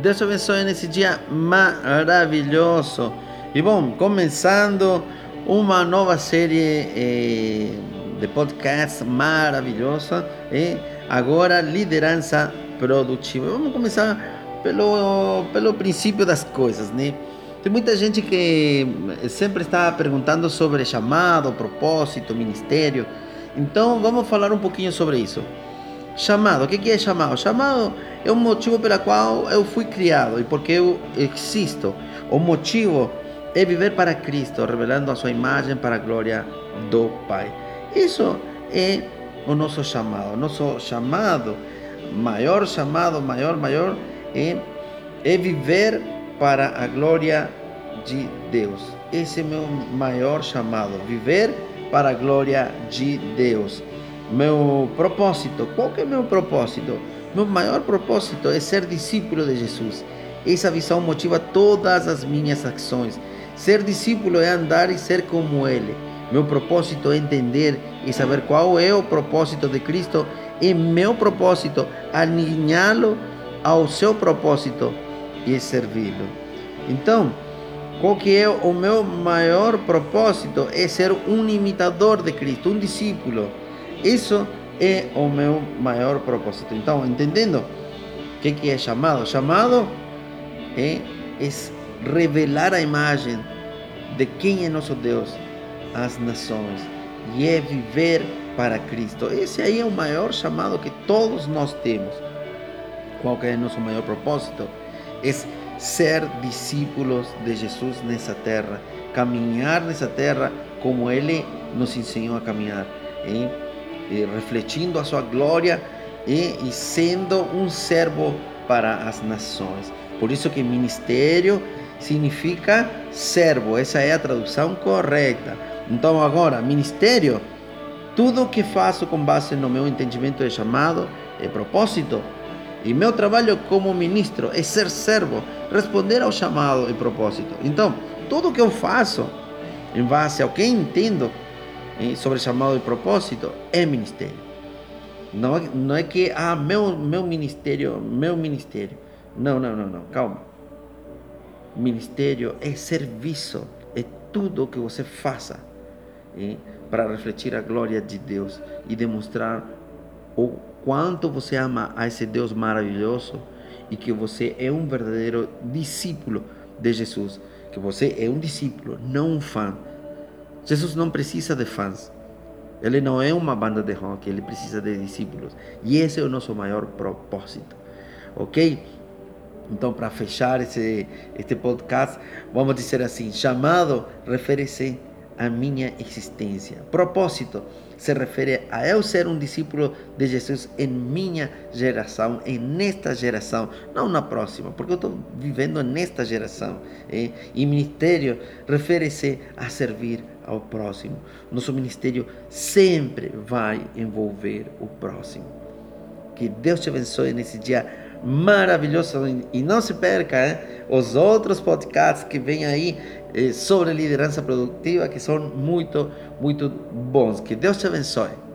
Deus te abençoe nesse dia maravilhoso. E bom, começando uma nova série eh, de podcast maravilhosa. E agora, liderança produtiva. Vamos começar pelo, pelo princípio das coisas, né? Tem muita gente que sempre está perguntando sobre chamado, propósito, ministério. Então, vamos falar um pouquinho sobre isso. Chamado, o que é chamado? Chamado é o motivo pelo qual eu fui criado e porque eu existo. O motivo é viver para Cristo, revelando a sua imagem para a glória do Pai. Isso é o nosso chamado. Nosso chamado, maior chamado, maior, maior, é, é viver para a glória de Deus. Esse é meu maior chamado, viver para a glória de Deus. Meu propósito, qual que é meu propósito? Meu maior propósito é ser discípulo de Jesus. Essa visão motiva todas as minhas ações. Ser discípulo é andar e ser como Ele. Meu propósito é entender e saber qual é o propósito de Cristo e meu propósito alinhá-lo ao seu propósito e servi-lo. Então, qual que é o meu maior propósito? É ser um imitador de Cristo, um discípulo. Isso é o meu maior propósito. Então, entendendo o que, que é chamado? Chamado é, é revelar a imagem de quem é nosso Deus às nações e é viver para Cristo. Esse aí é o maior chamado que todos nós temos. Qual que é o nosso maior propósito? É ser discípulos de Jesus nessa terra, caminhar nessa terra como Ele nos ensinou a caminhar. Hein? Refletindo a sua glória e, e sendo um servo para as nações. Por isso que ministério significa servo, essa é a tradução correta. Então agora, ministério, tudo que faço com base no meu entendimento de chamado é propósito. E meu trabalho como ministro é ser servo, responder ao chamado e propósito. Então, tudo que eu faço, em base ao que entendo, sobre chamado e propósito é ministério. Não é, não é que, ah, meu, meu ministério, meu ministério. Não, não, não, não, calma. Ministério é serviço, é tudo que você faça para refletir a glória de Deus e demonstrar o quanto você ama a esse Deus maravilhoso e que você é um verdadeiro discípulo de Jesus, que você é um discípulo, não um fã Jesus não precisa de fãs. Ele não é uma banda de rock, ele precisa de discípulos. E esse é o nosso maior propósito. Ok? Então, para fechar esse, este podcast, vamos dizer assim: chamado refere-se à minha existência. Propósito se refere a eu ser um discípulo de Jesus em minha geração, em nesta geração, não na próxima, porque eu estou vivendo nesta geração. E, e ministério refere-se a servir ao próximo. Nosso ministério sempre vai envolver o próximo. Que Deus te abençoe nesse dia maravilhoso e não se perca hein? os outros podcasts que vêm aí eh, sobre liderança produtiva que são muito, muito bons. Que Deus te abençoe.